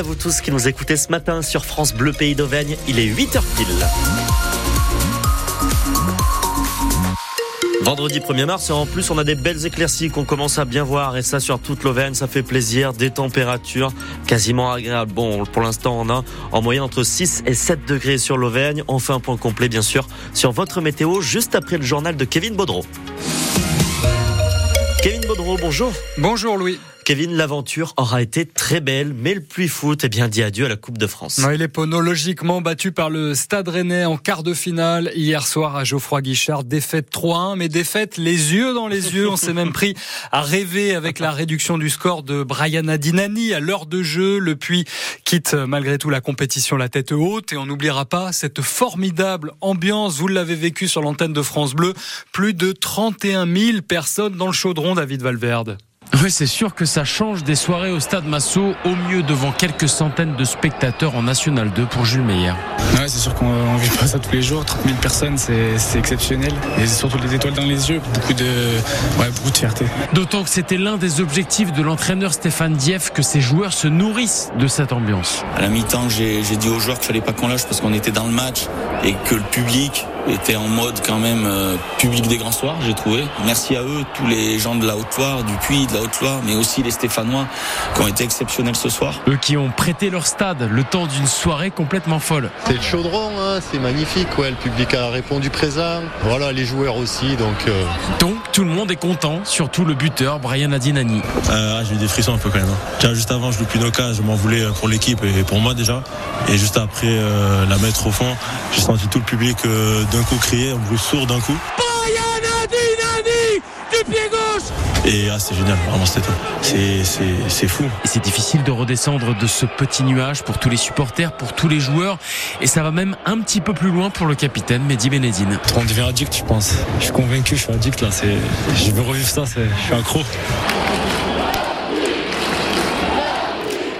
à vous tous qui nous écoutez ce matin sur France Bleu Pays d'Auvergne. Il est 8h pile. Vendredi 1er mars, et en plus, on a des belles éclaircies qu'on commence à bien voir, et ça sur toute l'Auvergne, ça fait plaisir, des températures quasiment agréables. Bon, pour l'instant, on a en moyenne entre 6 et 7 degrés sur l'Auvergne. On fait un point complet, bien sûr, sur votre météo, juste après le journal de Kevin Baudreau. Baudreau, bonjour. Bonjour Louis. Kevin, l'aventure aura été très belle, mais le pluie foot, eh bien, dit adieu à la Coupe de France. Oui, les Poneaux, logiquement battus par le Stade Rennais en quart de finale hier soir à Geoffroy Guichard. Défaite 3-1, mais défaite les yeux dans les yeux. On s'est même pris à rêver avec la réduction du score de Brian Adinani à l'heure de jeu. Le Puy quitte malgré tout la compétition la tête haute et on n'oubliera pas cette formidable ambiance. Vous l'avez vécu sur l'antenne de France Bleu. Plus de 31 000 personnes dans le chaudron, David Valverde. Oui, c'est sûr que ça change des soirées au stade Massot, au mieux devant quelques centaines de spectateurs en National 2 pour Jules Meyer. Ouais, c'est sûr qu'on ne vit pas ça tous les jours. 30 000 personnes, c'est exceptionnel. Et surtout les étoiles dans les yeux, beaucoup de, ouais, beaucoup de fierté. D'autant que c'était l'un des objectifs de l'entraîneur Stéphane Dieff que ses joueurs se nourrissent de cette ambiance. À la mi-temps, j'ai dit aux joueurs qu'il fallait pas qu'on lâche parce qu'on était dans le match et que le public était en mode quand même euh, public des grands soirs, j'ai trouvé. Merci à eux, tous les gens de la Haute-Loire, du Puy, de la Haute-Loire, mais aussi les Stéphanois qui ont été exceptionnels ce soir. Eux qui ont prêté leur stade le temps d'une soirée complètement folle. C'est le chaudron, hein, c'est magnifique, ouais, le public a répondu présent. Voilà, les joueurs aussi, donc... Euh... Donc tout le monde est content, surtout le buteur Brian Adinani. Euh, j'ai eu des frissons un peu quand même. Hein. Tiens, juste avant, je loupe une occasion, je m'en voulais pour l'équipe et pour moi déjà. Et juste après euh, la mettre au fond, j'ai senti tout le public euh, d'un coup crier, un bruit sourd d'un coup. du pied gauche Et ah, c'est génial, vraiment c'était top. C'est fou. C'est difficile de redescendre de ce petit nuage pour tous les supporters, pour tous les joueurs. Et ça va même un petit peu plus loin pour le capitaine Mehdi Benedine. On devient addict, je pense. Je suis convaincu, je suis addict là. Je veux revivre ça, je suis accro.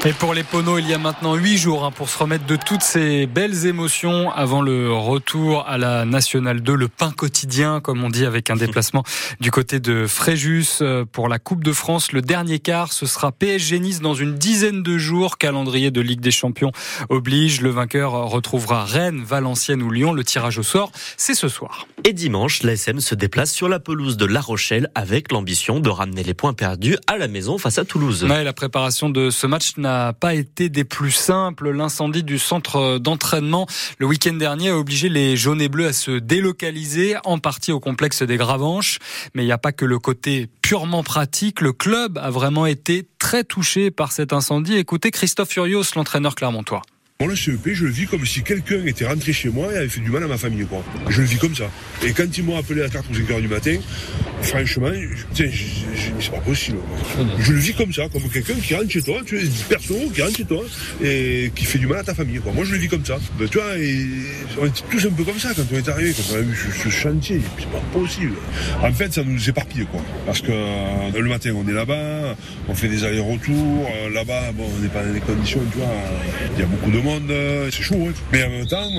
Et pour les Poneaux, il y a maintenant huit jours hein, pour se remettre de toutes ces belles émotions avant le retour à la Nationale 2, le pain quotidien, comme on dit, avec un déplacement du côté de Fréjus euh, pour la Coupe de France. Le dernier quart, ce sera PSG Nice dans une dizaine de jours. Calendrier de Ligue des Champions oblige. Le vainqueur retrouvera Rennes, Valenciennes ou Lyon. Le tirage au sort, c'est ce soir. Et dimanche, l'ASM se déplace sur la pelouse de La Rochelle avec l'ambition de ramener les points perdus à la maison face à Toulouse. Ouais, la préparation de ce match n'a n'a pas été des plus simples. L'incendie du centre d'entraînement le week-end dernier a obligé les jaunes et bleus à se délocaliser en partie au complexe des Gravanches. Mais il n'y a pas que le côté purement pratique. Le club a vraiment été très touché par cet incendie. Écoutez Christophe Furios, l'entraîneur clermontois. Moi, le CEP, je le vis comme si quelqu'un était rentré chez moi et avait fait du mal à ma famille, quoi. Je le vis comme ça. Et quand ils m'ont appelé à 4 ou 5 heures du matin, franchement, c'est pas possible. Je le vis comme ça, comme quelqu'un qui rentre chez toi, tu es perso, qui rentre chez toi et qui fait du mal à ta famille, quoi. Moi, je le vis comme ça. Ben, tu vois, on était tous un peu comme ça quand on est arrivé, quand on a vu ce, chantier. C'est pas possible. En fait, ça nous éparpille, quoi. Parce que euh, le matin, on est là-bas, on fait des allers-retours. Euh, là-bas, bon, on n'est pas dans des conditions, tu vois. Il y a beaucoup de monde euh, c'est chaud. Hein. Mais en même temps,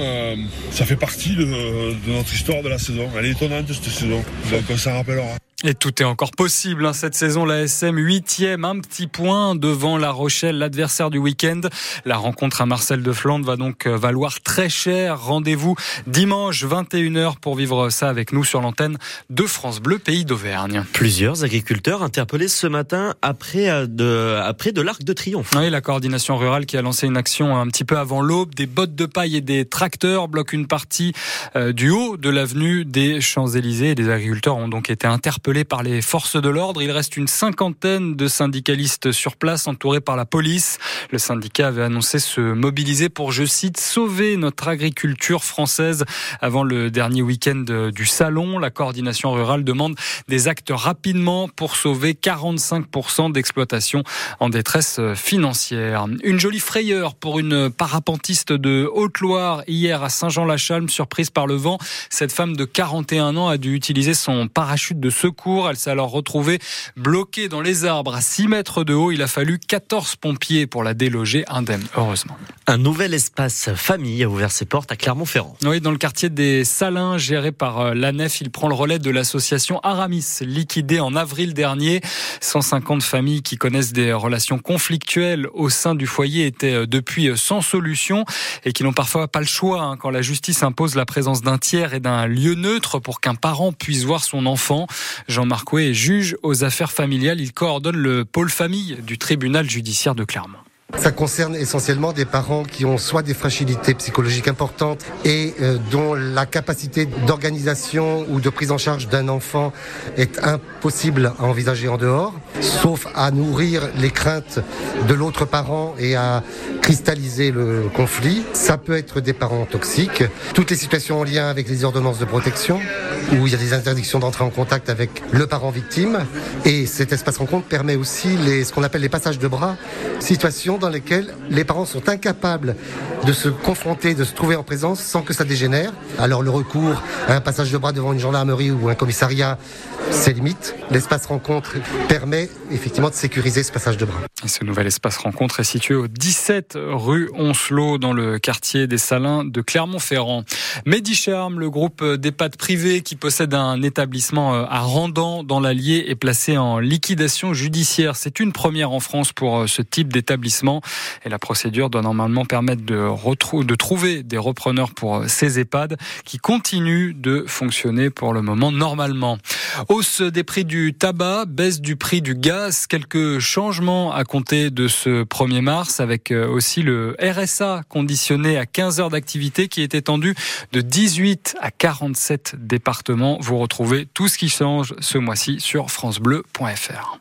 ça fait partie de, de, notre histoire de la saison. Elle est étonnante cette saison, donc on s'en rappellera. Et tout est encore possible hein, cette saison. La SM huitième, un petit point devant La Rochelle, l'adversaire du week-end. La rencontre à Marcel de Flandre va donc euh, valoir très cher. Rendez-vous dimanche 21h pour vivre ça avec nous sur l'antenne de France Bleu Pays d'Auvergne. Plusieurs agriculteurs interpellés ce matin après euh, de, après de l'Arc de Triomphe. Oui, la coordination rurale qui a lancé une action un petit peu avant l'aube. Des bottes de paille et des tracteurs bloquent une partie euh, du haut de l'avenue des Champs-Élysées. Des agriculteurs ont donc été interpellés par les forces de l'ordre. Il reste une cinquantaine de syndicalistes sur place, entourés par la police. Le syndicat avait annoncé se mobiliser pour, je cite, sauver notre agriculture française avant le dernier week-end du salon. La coordination rurale demande des actes rapidement pour sauver 45% d'exploitation en détresse financière. Une jolie frayeur pour une parapentiste de Haute-Loire hier à Saint-Jean-la-Chalme, surprise par le vent. Cette femme de 41 ans a dû utiliser son parachute de secours Elle s'est alors retrouvée bloquée dans les arbres à 6 mètres de haut. Il a fallu 14 pompiers pour la déloger indemne, heureusement. Un nouvel espace famille a ouvert ses portes à Clermont-Ferrand. Oui, dans le quartier des Salins, géré par euh, la Nef, il prend le relais de l'association Aramis, liquidée en avril dernier. 150 familles qui connaissent des relations conflictuelles au sein du foyer étaient euh, depuis euh, sans solution et qui n'ont parfois pas le choix hein, quand la justice impose la présence d'un tiers et d'un lieu neutre pour qu'un parent puisse voir son enfant. Jean-Marc est juge aux affaires familiales. Il coordonne le pôle famille du tribunal judiciaire de Clermont. Ça concerne essentiellement des parents qui ont soit des fragilités psychologiques importantes et euh, dont la capacité d'organisation ou de prise en charge d'un enfant est impossible à envisager en dehors, sauf à nourrir les craintes de l'autre parent et à cristalliser le conflit. Ça peut être des parents toxiques, toutes les situations en lien avec les ordonnances de protection, où il y a des interdictions d'entrer en contact avec le parent victime. Et cet espace rencontre permet aussi les, ce qu'on appelle les passages de bras, situations dans lesquelles les parents sont incapables de se confronter, de se trouver en présence sans que ça dégénère. Alors le recours à un passage de bras devant une gendarmerie ou un commissariat, c'est limite. L'espace rencontre permet effectivement de sécuriser ce passage de bras. Ce nouvel espace rencontre est situé au 17 rue Oncelot dans le quartier des Salins de Clermont-Ferrand. Medicharm, le groupe d'EHPAD privé qui possède un établissement euh, à Randan dans l'Allier est placé en liquidation judiciaire. C'est une première en France pour euh, ce type d'établissement et la procédure doit normalement permettre de, de trouver des repreneurs pour euh, ces EHPAD qui continuent de fonctionner pour le moment normalement. Hausse des prix du tabac, baisse du prix du gaz, quelques changements à compter de ce 1er mars avec aussi le RSA conditionné à 15 heures d'activité qui est étendu de 18 à 47 départements. Vous retrouvez tout ce qui change ce mois-ci sur francebleu.fr.